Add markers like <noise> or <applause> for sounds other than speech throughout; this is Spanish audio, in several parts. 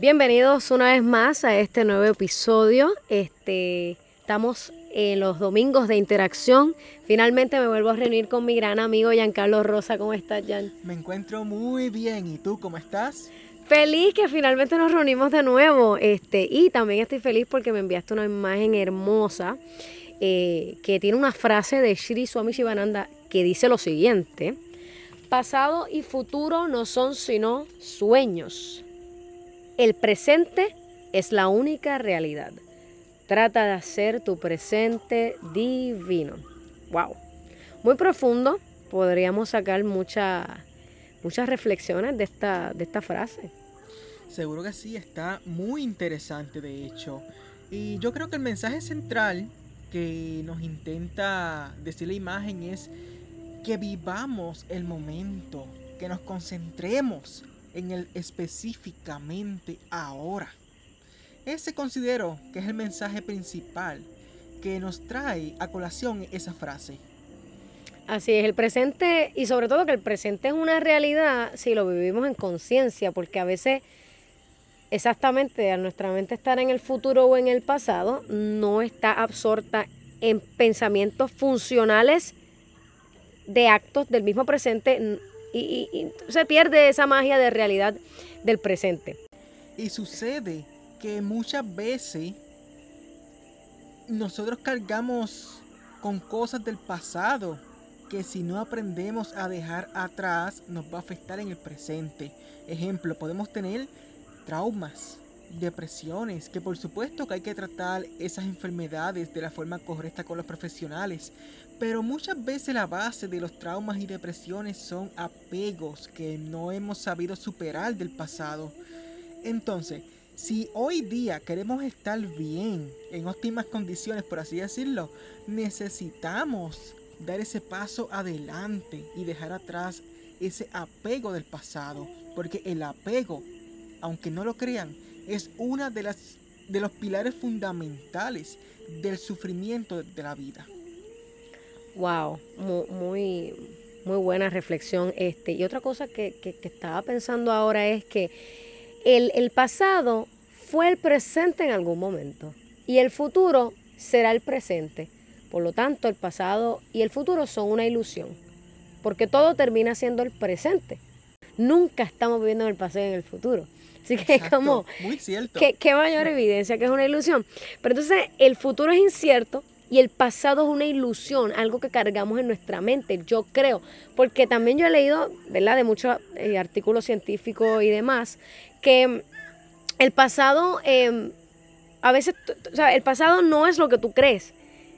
Bienvenidos una vez más a este nuevo episodio. Este, estamos en los domingos de interacción. Finalmente me vuelvo a reunir con mi gran amigo Giancarlo Rosa. ¿Cómo estás, Jan? Me encuentro muy bien. ¿Y tú cómo estás? Feliz que finalmente nos reunimos de nuevo. Este, y también estoy feliz porque me enviaste una imagen hermosa eh, que tiene una frase de Sri Swami Shivananda que dice lo siguiente. Pasado y futuro no son sino sueños el presente es la única realidad. Trata de hacer tu presente divino. Wow. Muy profundo. Podríamos sacar muchas reflexiones de esta, de esta frase. Seguro que sí, está muy interesante de hecho. Y yo creo que el mensaje central que nos intenta decir la imagen es que vivamos el momento, que nos concentremos en el específicamente ahora. Ese considero que es el mensaje principal que nos trae a colación esa frase. Así es, el presente y sobre todo que el presente es una realidad si lo vivimos en conciencia, porque a veces exactamente a nuestra mente estar en el futuro o en el pasado no está absorta en pensamientos funcionales de actos del mismo presente y, se pierde esa magia de realidad del presente. Y sucede que muchas veces nosotros cargamos con cosas del pasado que si no aprendemos a dejar atrás nos va a afectar en el presente. Ejemplo, podemos tener traumas, depresiones, que por supuesto que hay que tratar esas enfermedades de la forma correcta con los profesionales, pero muchas veces la base de los traumas y depresiones son apegos que no hemos sabido superar del pasado. Entonces, si hoy día queremos estar bien, en óptimas condiciones, por así decirlo, necesitamos dar ese paso adelante y dejar atrás ese apego del pasado, porque el apego, aunque no lo crean, es una de las de los pilares fundamentales del sufrimiento de la vida. Wow, muy, muy, buena reflexión. Este, y otra cosa que, estaba pensando ahora es que el, el pasado fue el presente en algún momento y el futuro será el presente. Por lo tanto, el pasado y el futuro son una ilusión, porque todo termina siendo el presente. Nunca estamos viviendo en el pasado y en el futuro. Así que es como, muy cierto. ¿qué, mayor evidencia que es una ilusión. Pero entonces el futuro es incierto y el pasado es una ilusión, algo que cargamos en nuestra mente, yo creo. Porque también yo he leído, ¿verdad?, de muchos eh, artículos científicos y demás, que el pasado, em, a veces, o sea, el pasado no es lo que tú crees.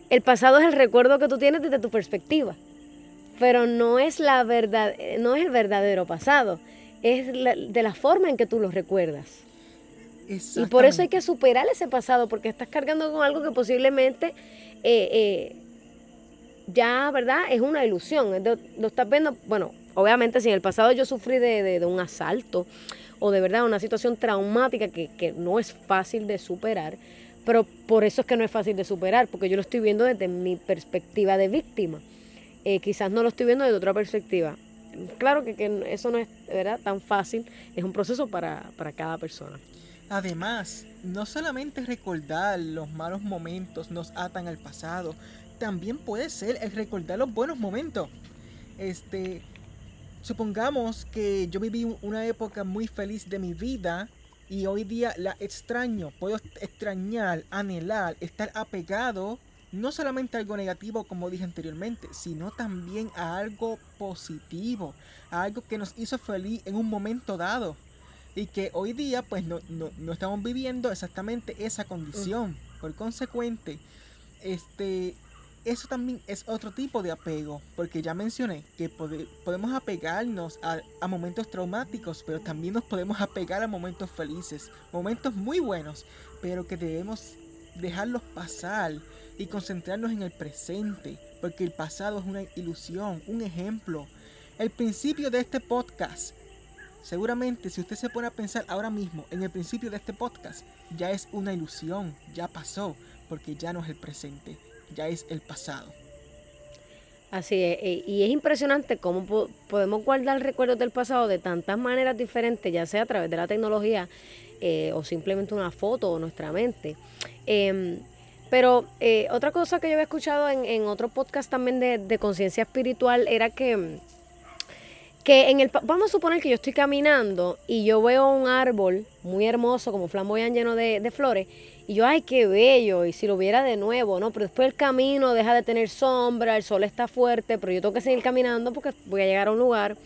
El pasado es el recuerdo que tú tienes desde tu perspectiva. Pero no es, la verdad, no es el verdadero pasado es de la forma en que tú lo recuerdas. Y por eso hay que superar ese pasado, porque estás cargando con algo que posiblemente eh, eh, ya, ¿verdad? Es una ilusión. Lo estás viendo, bueno, obviamente si en el pasado yo sufrí de, un asalto o de verdad una situación traumática que, no es fácil de superar, pero por eso es que no es fácil de superar, porque yo lo estoy viendo desde mi perspectiva de víctima. Eh, quizás no lo estoy viendo desde otra perspectiva claro que, eso no es ¿verdad? tan fácil, es un proceso para, cada persona. Además, no solamente recordar los malos momentos nos atan al pasado, también puede ser el recordar los buenos momentos. Este, supongamos que yo viví una época muy feliz de mi vida y hoy día la extraño, puedo extrañar, anhelar, estar apegado no solamente algo negativo como dije anteriormente, sino también a algo positivo, a algo que nos hizo feliz en un momento dado y que hoy día pues no, estamos viviendo exactamente esa condición. Por consecuente, este, eso también es otro tipo de apego, porque ya mencioné que podemos apegarnos a, a, momentos traumáticos, pero también nos podemos apegar a momentos felices, momentos muy buenos, pero que debemos dejarlos pasar y concentrarnos en el presente, porque el pasado es una ilusión, un ejemplo. El principio de este podcast, seguramente si usted se pone a pensar ahora mismo en el principio de este podcast, ya es una ilusión, ya pasó, porque ya no es el presente, ya es el pasado. Así es, e, y es impresionante cómo podemos guardar recuerdos del pasado de tantas maneras diferentes, ya sea a través de la tecnología, eh, o simplemente una foto o nuestra mente. Em, pero eh, otra cosa que yo había escuchado en, en otro podcast también de, de conciencia espiritual era que, que en el, vamos a suponer que yo estoy caminando y yo veo un árbol muy hermoso, como flamboyán lleno de, de flores, y yo, ay, qué bello, y si lo viera de nuevo, ¿no? Pero después el camino deja de tener sombra, el sol está fuerte, pero yo tengo que seguir caminando porque voy a llegar a un lugar.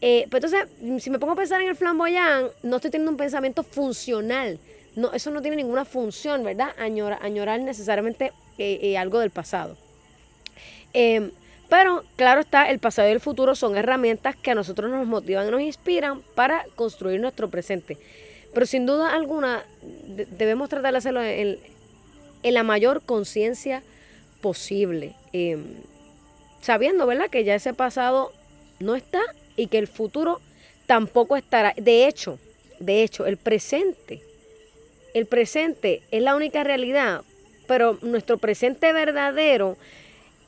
Eh, pues entonces, si me pongo a pensar en el flamboyán, no estoy teniendo un pensamiento funcional. No, eso no tiene ninguna función, ¿verdad? Añorar, añorar necesariamente eh, eh, algo del pasado. Em, pero claro está, el pasado y el futuro son herramientas que a nosotros nos motivan y nos inspiran para construir nuestro presente. Pero sin duda alguna debemos tratar de hacerlo en, la mayor conciencia posible, em, sabiendo, ¿verdad?, que ya ese pasado no está y que el futuro tampoco estará. De hecho, de hecho, el presente, el presente es la única realidad, pero nuestro presente verdadero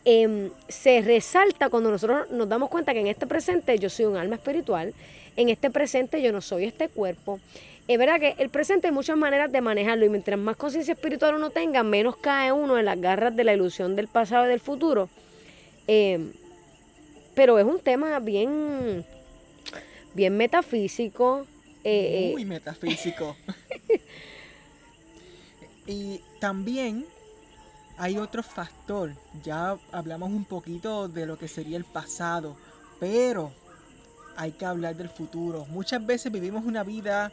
em, se resalta cuando nosotros nos damos cuenta que en este presente yo soy un alma espiritual, en este presente yo no soy este cuerpo, es verdad que el presente hay muchas maneras de manejarlo y mientras más conciencia espiritual uno tenga, menos cae uno en las garras de la ilusión del pasado y del futuro. Eh, pero es un tema bien, bien metafísico. Eh. Muy metafísico. <laughs> y también hay otro factor. Ya hablamos un poquito de lo que sería el pasado, pero hay que hablar del futuro. Muchas veces vivimos una vida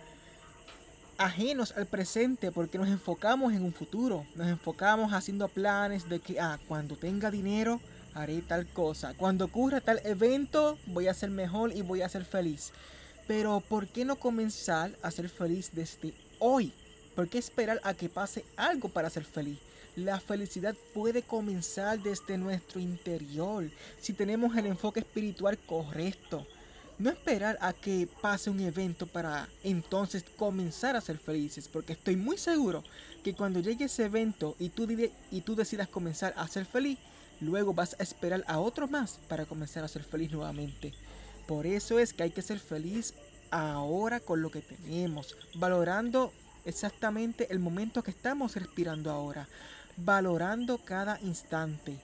ajenos al presente porque nos enfocamos en un futuro, nos enfocamos haciendo planes de que, ah, cuando tenga dinero haré tal cosa, cuando ocurra tal evento voy a ser mejor y voy a ser feliz. Pero ¿por qué no comenzar a ser feliz desde hoy? ¿Por qué esperar a que pase algo para ser feliz? La felicidad puede comenzar desde nuestro interior si tenemos el enfoque espiritual correcto. No esperar a que pase un evento para entonces comenzar a ser felices, porque estoy muy seguro que cuando llegue ese evento y tú, y tú decidas comenzar a ser feliz, luego vas a esperar a otro más para comenzar a ser feliz nuevamente. Por eso es que hay que ser feliz ahora con lo que tenemos, valorando exactamente el momento que estamos respirando ahora, valorando cada instante.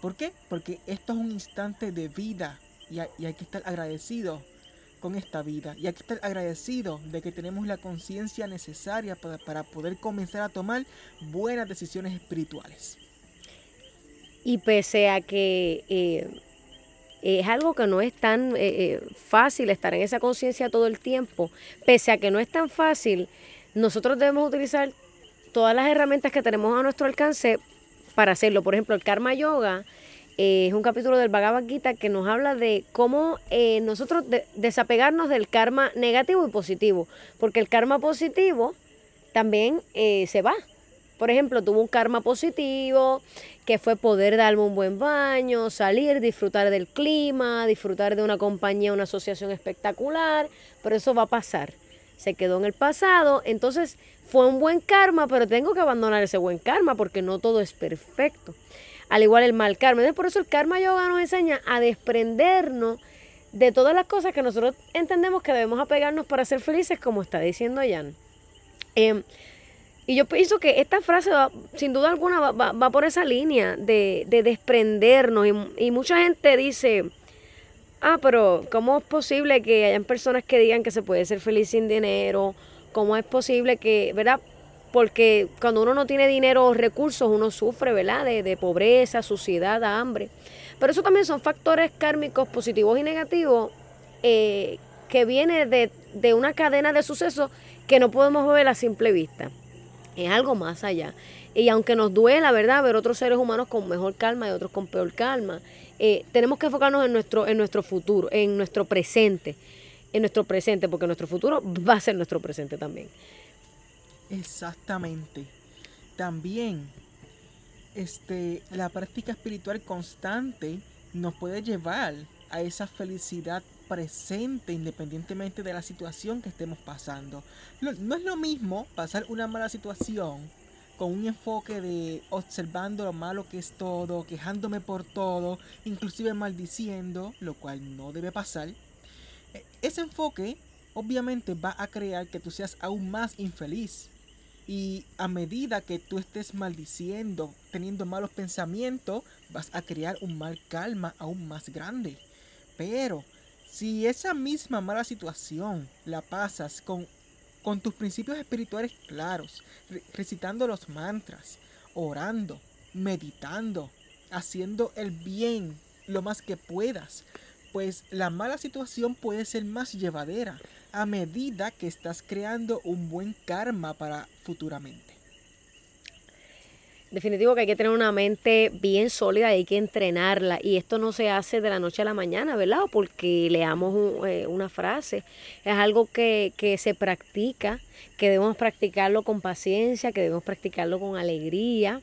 ¿Por qué? Porque esto es un instante de vida, y, hay que estar agradecido con esta vida. Y hay que estar agradecido de que tenemos la conciencia necesaria para, poder comenzar a tomar buenas decisiones espirituales. Y pese a que eh, es algo que no es tan eh, eh, fácil estar en esa conciencia todo el tiempo, pese a que no es tan fácil, nosotros debemos utilizar todas las herramientas que tenemos a nuestro alcance para hacerlo. Por ejemplo, el karma yoga es un capítulo del Bhagavad Gita que nos habla de cómo eh, nosotros desapegarnos del karma negativo y positivo, porque el karma positivo también eh, se va. Por ejemplo, tuvo un karma positivo, que fue poder darme un buen baño, salir, disfrutar del clima, disfrutar de una compañía, una asociación espectacular, pero eso va a pasar. Se quedó en el pasado, entonces fue un buen karma, pero tengo que abandonar ese buen karma porque no todo es perfecto al igual el mal karma. Entonces, por eso el karma yoga nos enseña a desprendernos de todas las cosas que nosotros entendemos que debemos apegarnos para ser felices, como está diciendo Jan. Em, y yo pienso que esta frase, sin duda alguna, va, por esa línea de, desprendernos. Y, mucha gente dice, ah, pero ¿cómo es posible que hayan personas que digan que se puede ser feliz sin dinero? ¿Cómo es posible que, verdad? porque cuando uno no tiene dinero o recursos, uno sufre, ¿verdad? De, pobreza, suciedad, hambre. Pero eso también son factores kármicos positivos y negativos eh, que vienen de, de, una cadena de sucesos que no podemos ver a simple vista. Es algo más allá. Y aunque nos duela, ¿verdad?, ver otros seres humanos con mejor calma y otros con peor calma, eh, tenemos que enfocarnos en nuestro, en nuestro futuro, en nuestro presente, en nuestro presente, porque nuestro futuro va a ser nuestro presente también. Exactamente. También este, la práctica espiritual constante nos puede llevar a esa felicidad presente independientemente de la situación que estemos pasando. No, es lo mismo pasar una mala situación con un enfoque de observando lo malo que es todo, quejándome por todo, inclusive maldiciendo, lo cual no debe pasar. E, ese enfoque obviamente va a crear que tú seas aún más infeliz. Y a medida que tú estés maldiciendo, teniendo malos pensamientos, vas a crear un mal calma aún más grande. Pero si esa misma mala situación la pasas con, con tus principios espirituales claros, recitando los mantras, orando, meditando, haciendo el bien lo más que puedas, pues la mala situación puede ser más llevadera a medida que estás creando un buen karma para futuramente. Definitivo que hay que tener una mente bien sólida, hay que entrenarla. Y esto no se hace de la noche a la mañana, ¿verdad? Porque leamos eh, una frase, es algo que, que se practica, que debemos practicarlo con paciencia, que debemos practicarlo con alegría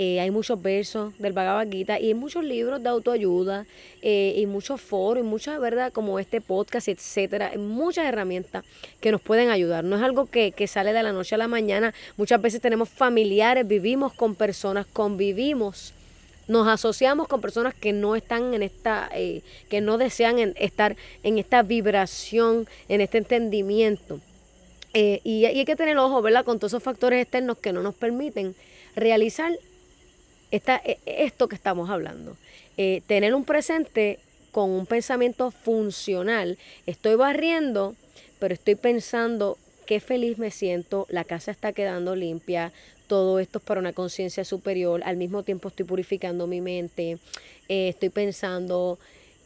eh, hay muchos versos del Bhagavad Gita y hay muchos libros de autoayuda eh, y muchos foros y muchas, ¿verdad? Como este podcast, etcétera. muchas herramientas que nos pueden ayudar. No es algo que, sale de la noche a la mañana. Muchas veces tenemos familiares, vivimos con personas, convivimos nos asociamos con personas que no están en esta, eh, que no desean estar en esta vibración, en este entendimiento. y, y, hay que tener ojo, ¿verdad? Con todos esos factores externos que no nos permiten realizar esta, e, esto que estamos hablando. Eh, tener un presente con un pensamiento funcional. Estoy barriendo, pero estoy pensando qué feliz me siento, la casa está quedando limpia, todo esto es para una conciencia superior, al mismo tiempo estoy purificando mi mente, eh, estoy pensando,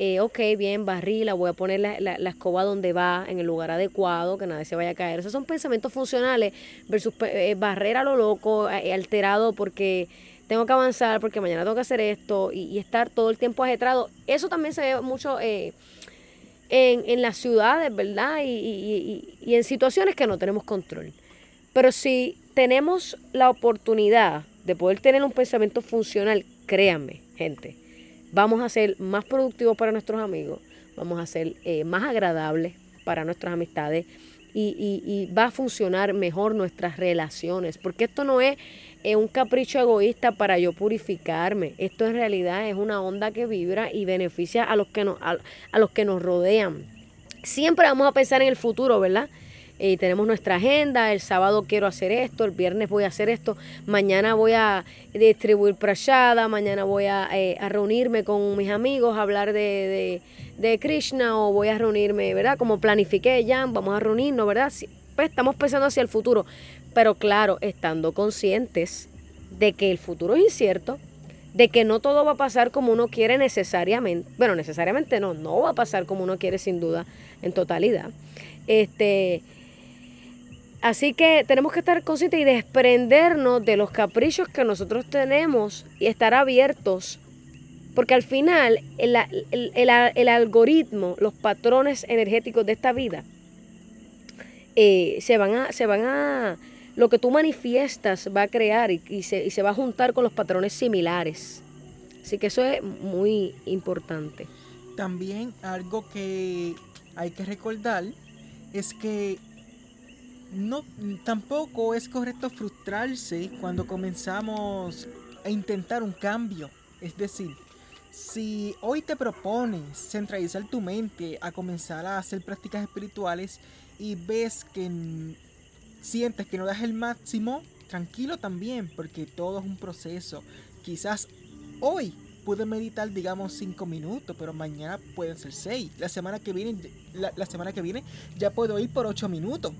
eh, ok, bien, barrí, la voy a poner la, la, escoba donde va, en el lugar adecuado, que nadie se vaya a caer. Esos son pensamientos funcionales versus barrer a lo loco, alterado porque tengo que avanzar porque mañana tengo que hacer esto y, estar todo el tiempo ajetrado. Eso también se ve mucho eh, en, las ciudades, ¿verdad? Y, y, en situaciones que no tenemos control. Pero si tenemos la oportunidad de poder tener un pensamiento funcional, créanme, gente, vamos a ser más productivos para nuestros amigos, vamos a ser eh, más agradables para nuestras amistades y, va a funcionar mejor nuestras relaciones, porque esto no es es un capricho egoísta para yo purificarme. Esto en realidad es una onda que vibra y beneficia a los que nos, a, los que nos rodean. Siempre vamos a pensar en el futuro, ¿verdad? Y tenemos nuestra agenda, el sábado quiero hacer esto, el viernes voy a hacer esto, mañana voy a distribuir prashada, mañana voy a, eh, reunirme con mis amigos, a hablar de, de, Krishna o voy a reunirme, ¿verdad? Como planifiqué ya, vamos a reunirnos, ¿verdad? Pues estamos pensando hacia el futuro, pero claro, estando conscientes de que el futuro es incierto, de que no todo va a pasar como uno quiere necesariamente, bueno, necesariamente no, no va a pasar como uno quiere sin duda en totalidad. Este, así que tenemos que estar conscientes y desprendernos de los caprichos que nosotros tenemos y estar abiertos, porque al final el, el algoritmo, los patrones energéticos de esta vida, eh, se van a, se van a, lo que tú manifiestas va a crear y, se, y se va a juntar con los patrones similares. Así que eso es muy importante. También algo que hay que recordar es que no tampoco es correcto frustrarse cuando comenzamos a intentar un cambio. Es decir, si hoy te propones centralizar tu mente a comenzar a hacer prácticas espirituales y ves que sientes que no das el máximo, tranquilo también, porque todo es un proceso. Quizás hoy pude meditar, digamos, 5 minutos, pero mañana pueden ser 6. La semana que viene, la, semana que viene ya puedo ir por 8 minutos.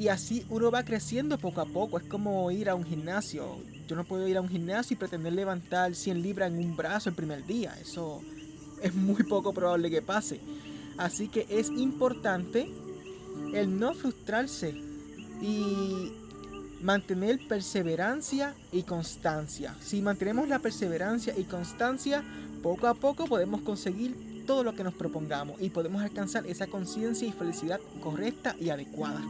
Y así uno va creciendo poco a poco. Es como ir a un gimnasio. Yo no puedo ir a un gimnasio y pretender levantar 100 libras en un brazo el primer día. Eso es muy poco probable que pase. Así que es importante el no frustrarse y mantener perseverancia y constancia. Si mantenemos la perseverancia y constancia, poco a poco podemos conseguir todo lo que nos propongamos y podemos alcanzar esa conciencia y felicidad correcta y adecuada.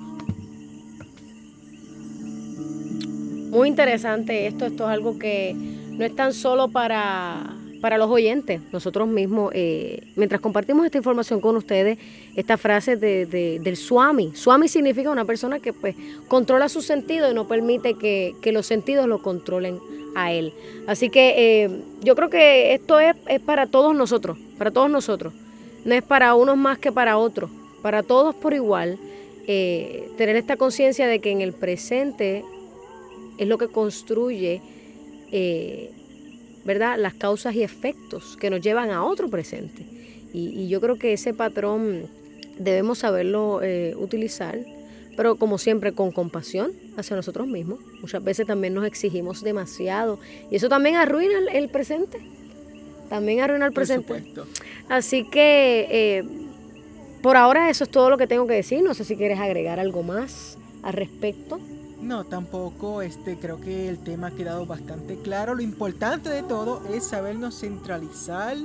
Muy interesante esto, esto es algo que no es tan solo para para los oyentes, nosotros mismos, eh, mientras compartimos esta información con ustedes, esta frase de, del Swami. Swami significa una persona que pues controla sus sentidos y no permite que, los sentidos lo controlen a él. Así que eh, yo creo que esto es, es, para todos nosotros, para todos nosotros. No es para unos más que para otros. para todos por igual, eh, tener esta conciencia de que en el presente es lo que construye, eh, ¿verdad?, las causas y efectos que nos llevan a otro presente. Y, yo creo que ese patrón debemos saberlo eh, utilizar, pero como siempre con compasión hacia nosotros mismos. Muchas veces también nos exigimos demasiado y eso también arruina el, presente. También arruina el presente. Así que eh, por ahora eso es todo lo que tengo que decir. No sé si quieres agregar algo más al respecto. No, tampoco, este, creo que el tema ha quedado bastante claro. Lo importante de todo es sabernos centralizar,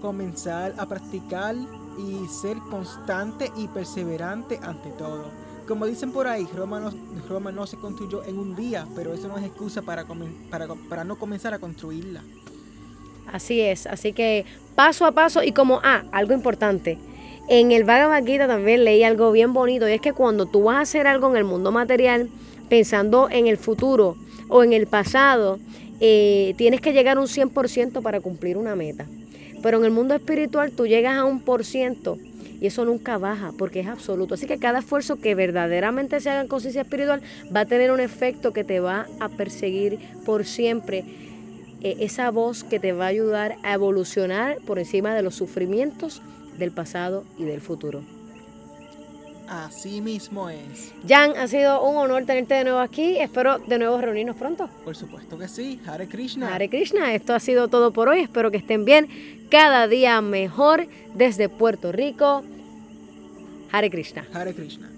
comenzar a practicar y ser constante y perseverante ante todo. Como dicen por ahí, Roma no, Roma no se construyó en un día, pero eso no es excusa para, para, para no comenzar a construirla. Así es, así que paso a paso y como, ah, algo importante. En el Bhagavad Gita también leí algo bien bonito y es que cuando tú vas a hacer algo en el mundo material, pensando en el futuro o en el pasado, eh, tienes que llegar a un 100% para cumplir una meta. Pero en el mundo espiritual tú llegas a un por ciento y eso nunca baja porque es absoluto. Así que cada esfuerzo que verdaderamente se haga en conciencia espiritual va a tener un efecto que te va a perseguir por siempre. Eh, esa voz que te va a ayudar a evolucionar por encima de los sufrimientos del pasado y del futuro. Así mismo es. Jan, ha sido un honor tenerte de nuevo aquí. Espero de nuevo reunirnos pronto. Por supuesto que sí. Hare Krishna. Hare Krishna. Esto ha sido todo por hoy. Espero que estén bien. Cada día mejor desde Puerto Rico. Hare Krishna. Hare Krishna.